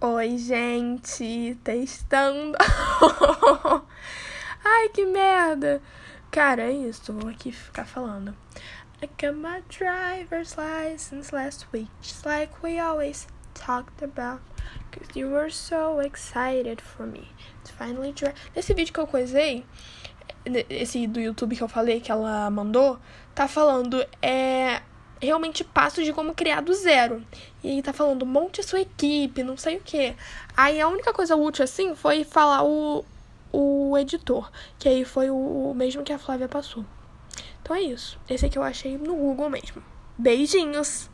Oi, gente, testando. Ai, que merda. Cara, é isso, vou aqui ficar falando. I got my driver's license last week, just like we always talked about. Cause you were so excited for me to finally drive. Nesse vídeo que eu coisei, esse do YouTube que eu falei que ela mandou, tá falando, é realmente passos de como criar do zero. E aí tá falando, monte sua equipe, não sei o que. Aí a única coisa útil assim foi falar o, o editor, que aí foi o mesmo que a Flávia passou. Então é isso. Esse aqui eu achei no Google mesmo. Beijinhos!